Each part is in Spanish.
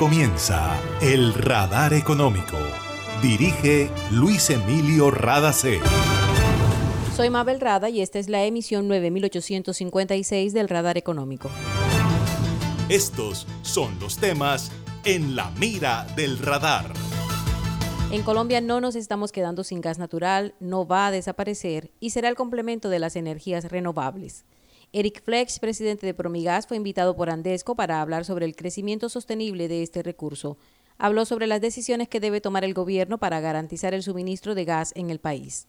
comienza El Radar Económico. Dirige Luis Emilio Radacé. Soy Mabel Rada y esta es la emisión 9856 del Radar Económico. Estos son los temas en la mira del radar. En Colombia no nos estamos quedando sin gas natural, no va a desaparecer y será el complemento de las energías renovables. Eric Flex, presidente de Promigas, fue invitado por Andesco para hablar sobre el crecimiento sostenible de este recurso. Habló sobre las decisiones que debe tomar el gobierno para garantizar el suministro de gas en el país.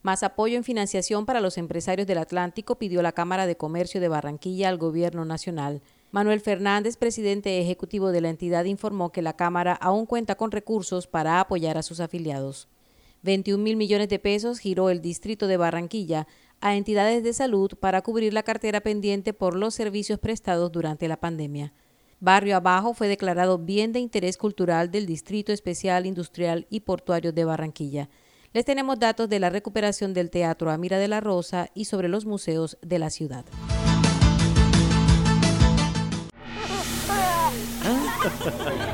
Más apoyo en financiación para los empresarios del Atlántico pidió la Cámara de Comercio de Barranquilla al Gobierno Nacional. Manuel Fernández, presidente ejecutivo de la entidad, informó que la Cámara aún cuenta con recursos para apoyar a sus afiliados. 21 mil millones de pesos giró el distrito de Barranquilla a entidades de salud para cubrir la cartera pendiente por los servicios prestados durante la pandemia. Barrio Abajo fue declarado bien de interés cultural del Distrito Especial Industrial y Portuario de Barranquilla. Les tenemos datos de la recuperación del Teatro Amira de la Rosa y sobre los museos de la ciudad.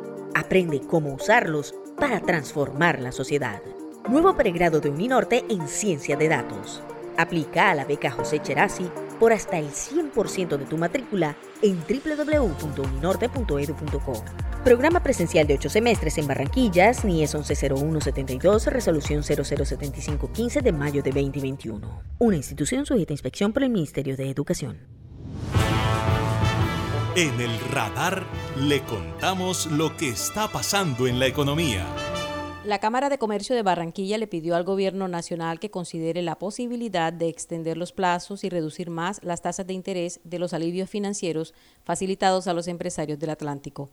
Aprende cómo usarlos para transformar la sociedad. Nuevo pregrado de Uninorte en Ciencia de Datos. Aplica a la beca José Cherasi por hasta el 100% de tu matrícula en www.uninorte.edu.co. Programa presencial de 8 semestres en Barranquillas, NIES 110172, resolución 007515 de mayo de 2021. Una institución sujeta a inspección por el Ministerio de Educación. En el radar le contamos lo que está pasando en la economía. La Cámara de Comercio de Barranquilla le pidió al gobierno nacional que considere la posibilidad de extender los plazos y reducir más las tasas de interés de los alivios financieros facilitados a los empresarios del Atlántico.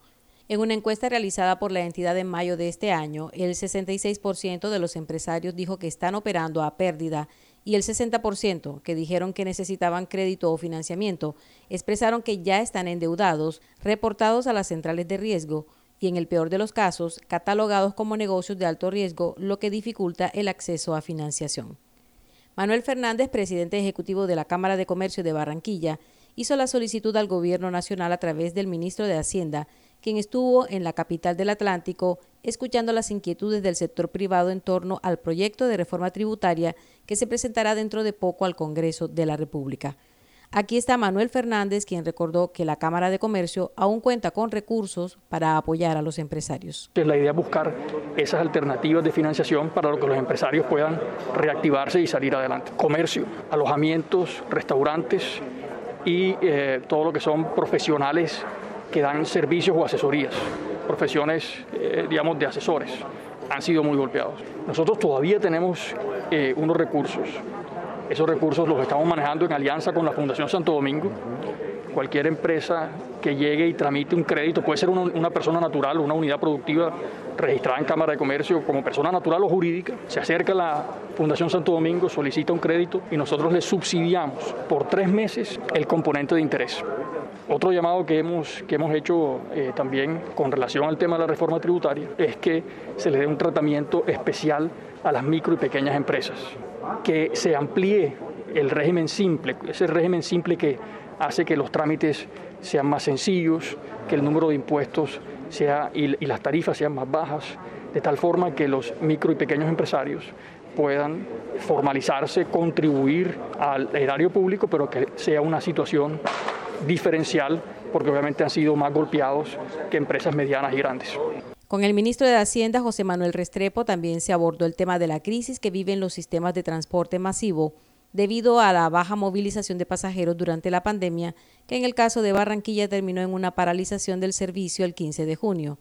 En una encuesta realizada por la entidad en mayo de este año, el 66% de los empresarios dijo que están operando a pérdida y el 60% que dijeron que necesitaban crédito o financiamiento expresaron que ya están endeudados, reportados a las centrales de riesgo y en el peor de los casos, catalogados como negocios de alto riesgo, lo que dificulta el acceso a financiación. Manuel Fernández, presidente ejecutivo de la Cámara de Comercio de Barranquilla, hizo la solicitud al Gobierno Nacional a través del ministro de Hacienda quien estuvo en la capital del Atlántico escuchando las inquietudes del sector privado en torno al proyecto de reforma tributaria que se presentará dentro de poco al Congreso de la República. Aquí está Manuel Fernández, quien recordó que la Cámara de Comercio aún cuenta con recursos para apoyar a los empresarios. La idea es buscar esas alternativas de financiación para que los empresarios puedan reactivarse y salir adelante. Comercio, alojamientos, restaurantes y eh, todo lo que son profesionales que dan servicios o asesorías, profesiones, eh, digamos, de asesores, han sido muy golpeados. Nosotros todavía tenemos eh, unos recursos. Esos recursos los estamos manejando en alianza con la Fundación Santo Domingo. Cualquier empresa que llegue y tramite un crédito, puede ser una, persona natural o una unidad productiva registrada en Cámara de Comercio como persona natural o jurídica, se acerca a la Fundación Santo Domingo, solicita un crédito y nosotros le subsidiamos por tres meses el componente de interés. Otro llamado que hemos, que hemos hecho eh, también con relación al tema de la reforma tributaria es que se le dé un tratamiento especial a las micro y pequeñas empresas, que se amplíe el régimen simple, ese régimen simple que hace que los trámites sean más sencillos, que el número de impuestos sea, y, y las tarifas sean más bajas, de tal forma que los micro y pequeños empresarios puedan formalizarse, contribuir al erario público, pero que sea una situación diferencial porque obviamente han sido más golpeados que empresas medianas y grandes. Con el ministro de Hacienda, José Manuel Restrepo, también se abordó el tema de la crisis que viven los sistemas de transporte masivo debido a la baja movilización de pasajeros durante la pandemia, que en el caso de Barranquilla terminó en una paralización del servicio el 15 de junio.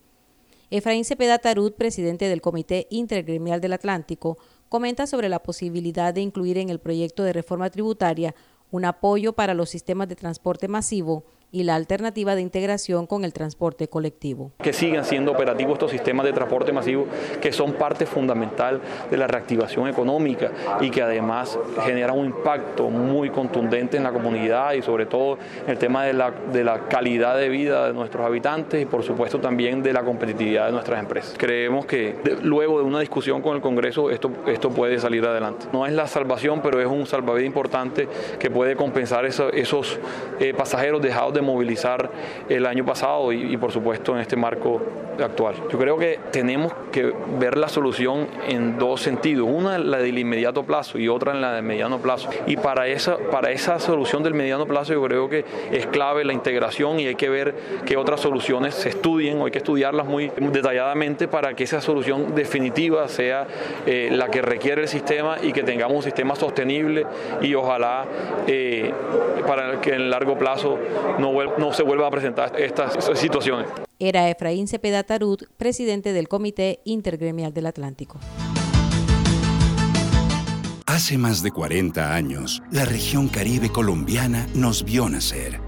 Efraín Cepeda Tarut, presidente del Comité Intergremial del Atlántico, comenta sobre la posibilidad de incluir en el proyecto de reforma tributaria un apoyo para los sistemas de transporte masivo y la alternativa de integración con el transporte colectivo. Que sigan siendo operativos estos sistemas de transporte masivo que son parte fundamental de la reactivación económica y que además generan un impacto muy contundente en la comunidad y sobre todo en el tema de la, de la calidad de vida de nuestros habitantes y por supuesto también de la competitividad de nuestras empresas. Creemos que luego de una discusión con el Congreso esto, esto puede salir adelante. No es la salvación, pero es un salvavidas importante que puede compensar esos eh, pasajeros dejados de movilizar el año pasado y, por supuesto en este marco actual. Yo creo que tenemos que ver la solución en dos sentidos, una la del inmediato plazo y otra en la del mediano plazo. Y para esa, para esa solución del mediano plazo yo creo que es clave la integración y hay que ver qué otras soluciones se estudien o hay que estudiarlas muy detalladamente para que esa solución definitiva sea eh, la que requiere el sistema y que tengamos un sistema sostenible y ojalá eh, para que en largo plazo no no, se vuelvan a presentar estas situaciones. Era Efraín Cepeda Tarut, presidente del Comité Intergremial del Atlántico. Hace más de 40 años, la región caribe colombiana nos vio nacer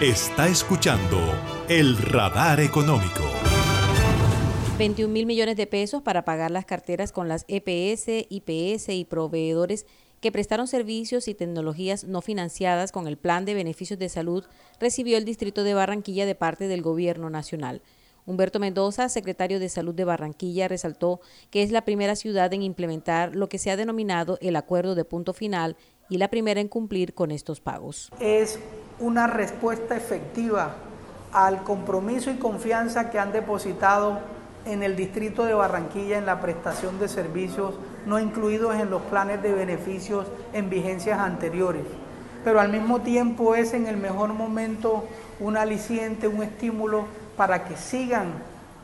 Está escuchando el radar económico. 21 mil millones de pesos para pagar las carteras con las EPS, IPS y proveedores que prestaron servicios y tecnologías no financiadas con el Plan de Beneficios de Salud recibió el Distrito de Barranquilla de parte del Gobierno Nacional. Humberto Mendoza, secretario de Salud de Barranquilla, resaltó que es la primera ciudad en implementar lo que se ha denominado el acuerdo de punto final y la primera en cumplir con estos pagos. Es una respuesta efectiva al compromiso y confianza que han depositado en el distrito de Barranquilla en la prestación de servicios no incluidos en los planes de beneficios en vigencias anteriores. Pero al mismo tiempo es en el mejor momento un aliciente, un estímulo para que sigan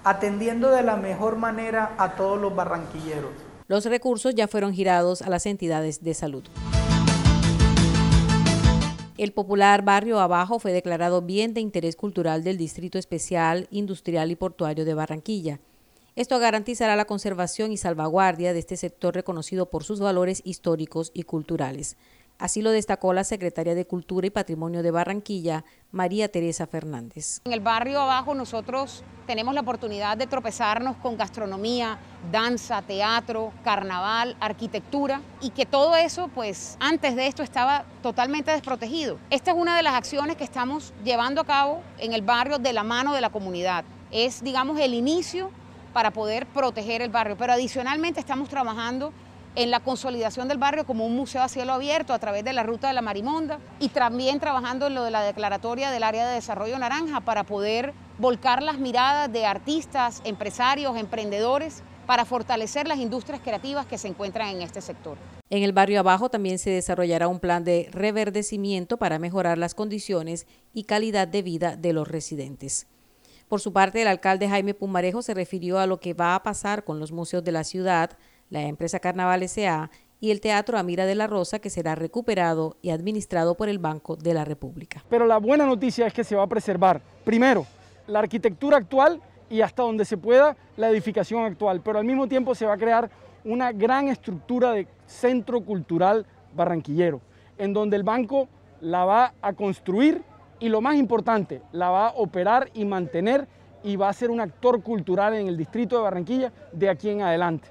atendiendo de la mejor manera a todos los barranquilleros. Los recursos ya fueron girados a las entidades de salud. El popular barrio Abajo fue declarado bien de interés cultural del Distrito Especial Industrial y Portuario de Barranquilla. Esto garantizará la conservación y salvaguardia de este sector reconocido por sus valores históricos y culturales. Así lo destacó la secretaria de Cultura y Patrimonio de Barranquilla, María Teresa Fernández. En el barrio abajo nosotros tenemos la oportunidad de tropezarnos con gastronomía, danza, teatro, carnaval, arquitectura y que todo eso pues antes de esto estaba totalmente desprotegido. Esta es una de las acciones que estamos llevando a cabo en el barrio de la mano de la comunidad. Es digamos el inicio para poder proteger el barrio, pero adicionalmente estamos trabajando en la consolidación del barrio como un museo a cielo abierto a través de la ruta de la Marimonda y también trabajando en lo de la declaratoria del área de desarrollo naranja para poder volcar las miradas de artistas, empresarios, emprendedores para fortalecer las industrias creativas que se encuentran en este sector. En el barrio abajo también se desarrollará un plan de reverdecimiento para mejorar las condiciones y calidad de vida de los residentes. Por su parte, el alcalde Jaime Pumarejo se refirió a lo que va a pasar con los museos de la ciudad, la empresa Carnaval S.A. y el Teatro Amira de la Rosa, que será recuperado y administrado por el Banco de la República. Pero la buena noticia es que se va a preservar, primero, la arquitectura actual y hasta donde se pueda la edificación actual, pero al mismo tiempo se va a crear una gran estructura de centro cultural barranquillero, en donde el banco la va a construir y lo más importante, la va a operar y mantener y va a ser un actor cultural en el distrito de Barranquilla de aquí en adelante.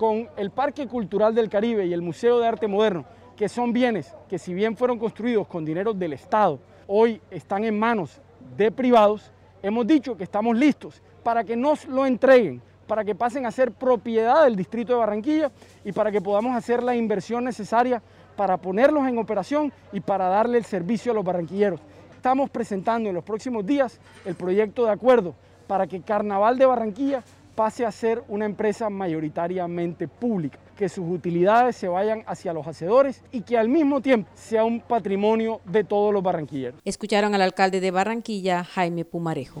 Con el Parque Cultural del Caribe y el Museo de Arte Moderno, que son bienes que si bien fueron construidos con dinero del Estado, hoy están en manos de privados, hemos dicho que estamos listos para que nos lo entreguen, para que pasen a ser propiedad del distrito de Barranquilla y para que podamos hacer la inversión necesaria para ponerlos en operación y para darle el servicio a los barranquilleros. Estamos presentando en los próximos días el proyecto de acuerdo para que Carnaval de Barranquilla pase a ser una empresa mayoritariamente pública, que sus utilidades se vayan hacia los hacedores y que al mismo tiempo sea un patrimonio de todos los barranquilleros. Escucharon al alcalde de Barranquilla, Jaime Pumarejo.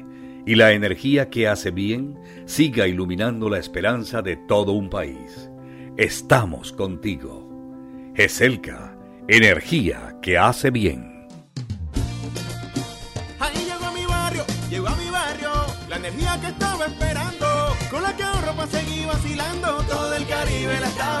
y la energía que hace bien siga iluminando la esperanza de todo un país. Estamos contigo. GESELCA, energía que hace bien. Ahí llegó a mi barrio, llegó a mi barrio, la energía que estaba esperando, con la que ahorro para seguir vacilando, todo el Caribe la estaba.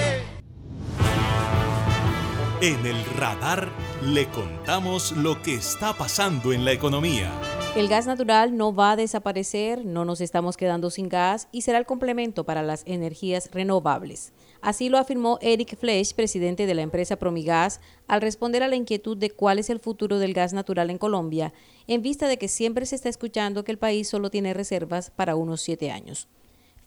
En el radar le contamos lo que está pasando en la economía. El gas natural no va a desaparecer, no nos estamos quedando sin gas y será el complemento para las energías renovables. Así lo afirmó Eric Flesch, presidente de la empresa Promigas, al responder a la inquietud de cuál es el futuro del gas natural en Colombia, en vista de que siempre se está escuchando que el país solo tiene reservas para unos siete años.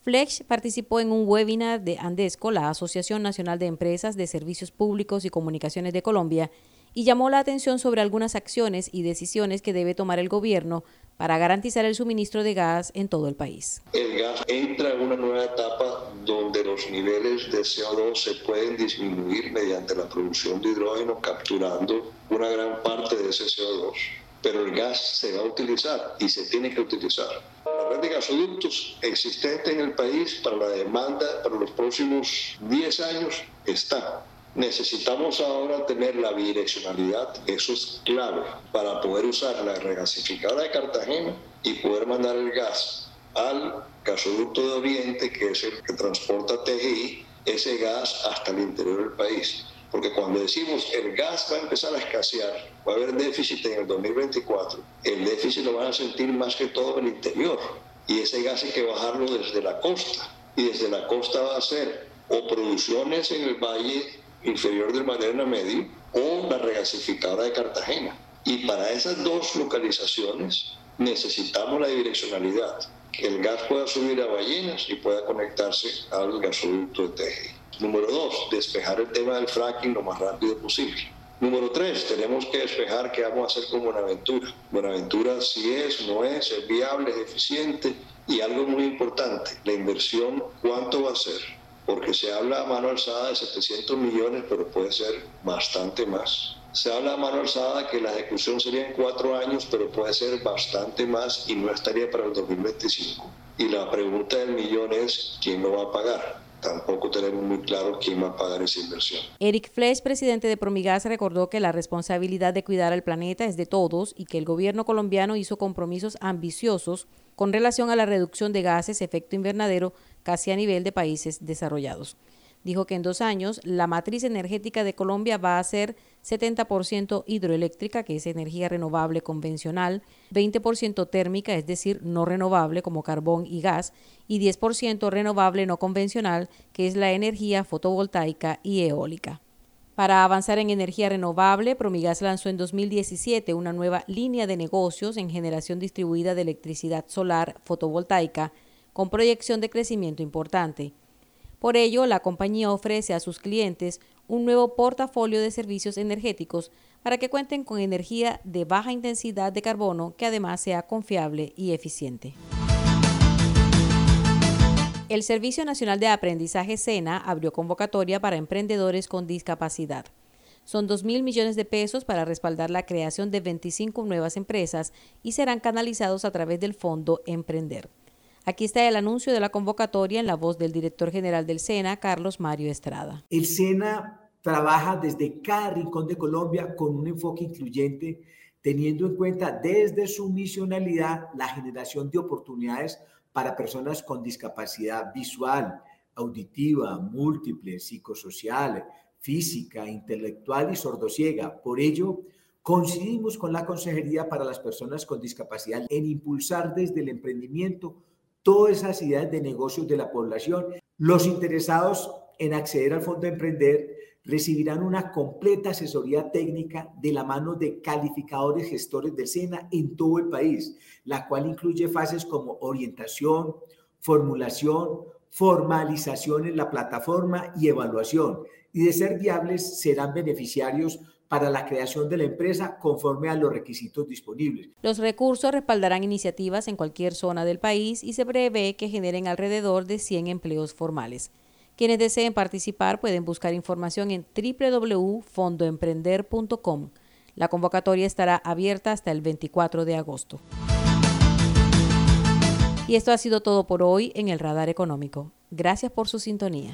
Flesch participó en un webinar de Andesco, la Asociación Nacional de Empresas de Servicios Públicos y Comunicaciones de Colombia, y llamó la atención sobre algunas acciones y decisiones que debe tomar el gobierno para garantizar el suministro de gas en todo el país. El gas entra en una nueva etapa donde los niveles de CO2 se pueden disminuir mediante la producción de hidrógeno capturando una gran parte de ese CO2. Pero el gas se va a utilizar y se tiene que utilizar. La red de gasoductos existente en el país para la demanda para los próximos 10 años está Necesitamos ahora tener la bidireccionalidad, eso es clave, para poder usar la regasificadora de Cartagena y poder mandar el gas al gasoducto de Oriente, que es el que transporta TGI, ese gas hasta el interior del país. Porque cuando decimos el gas va a empezar a escasear, va a haber déficit en el 2024, el déficit lo van a sentir más que todo en el interior. Y ese gas hay que bajarlo desde la costa. Y desde la costa va a ser o producciones en el valle inferior del Maderna Medio o la regasificadora de Cartagena. Y para esas dos localizaciones necesitamos la direccionalidad, que el gas pueda subir a ballenas y pueda conectarse al gasoducto de Teje. Número dos, despejar el tema del fracking lo más rápido posible. Número tres, tenemos que despejar qué vamos a hacer con Buenaventura. Buenaventura si es, no es, es viable, es eficiente y algo muy importante, la inversión, ¿cuánto va a ser? porque se habla a mano alzada de 700 millones, pero puede ser bastante más. Se habla a mano alzada que la ejecución sería en cuatro años, pero puede ser bastante más y no estaría para el 2025. Y la pregunta del millón es, ¿quién lo va a pagar? Tampoco tenemos muy claro quién va a pagar esa inversión. Eric Flesch, presidente de Promigas, recordó que la responsabilidad de cuidar al planeta es de todos y que el gobierno colombiano hizo compromisos ambiciosos con relación a la reducción de gases efecto invernadero casi a nivel de países desarrollados. Dijo que en dos años la matriz energética de Colombia va a ser 70% hidroeléctrica, que es energía renovable convencional, 20% térmica, es decir, no renovable como carbón y gas, y 10% renovable no convencional, que es la energía fotovoltaica y eólica. Para avanzar en energía renovable, Promigas lanzó en 2017 una nueva línea de negocios en generación distribuida de electricidad solar fotovoltaica con proyección de crecimiento importante. Por ello, la compañía ofrece a sus clientes un nuevo portafolio de servicios energéticos para que cuenten con energía de baja intensidad de carbono que además sea confiable y eficiente. El Servicio Nacional de Aprendizaje SENA abrió convocatoria para emprendedores con discapacidad. Son 2 mil millones de pesos para respaldar la creación de 25 nuevas empresas y serán canalizados a través del Fondo Emprender. Aquí está el anuncio de la convocatoria en la voz del director general del SENA, Carlos Mario Estrada. El SENA trabaja desde cada rincón de Colombia con un enfoque incluyente, teniendo en cuenta desde su misionalidad la generación de oportunidades para personas con discapacidad visual, auditiva, múltiple, psicosocial, física, intelectual y sordosiega. Por ello, coincidimos con la Consejería para las Personas con Discapacidad en impulsar desde el emprendimiento todas esas ideas de negocios de la población. Los interesados en acceder al Fondo de Emprender recibirán una completa asesoría técnica de la mano de calificadores gestores del SENA en todo el país, la cual incluye fases como orientación, formulación, formalización en la plataforma y evaluación. Y de ser viables, serán beneficiarios para la creación de la empresa conforme a los requisitos disponibles. Los recursos respaldarán iniciativas en cualquier zona del país y se prevé que generen alrededor de 100 empleos formales. Quienes deseen participar pueden buscar información en www.fondoemprender.com. La convocatoria estará abierta hasta el 24 de agosto. Y esto ha sido todo por hoy en el Radar Económico. Gracias por su sintonía.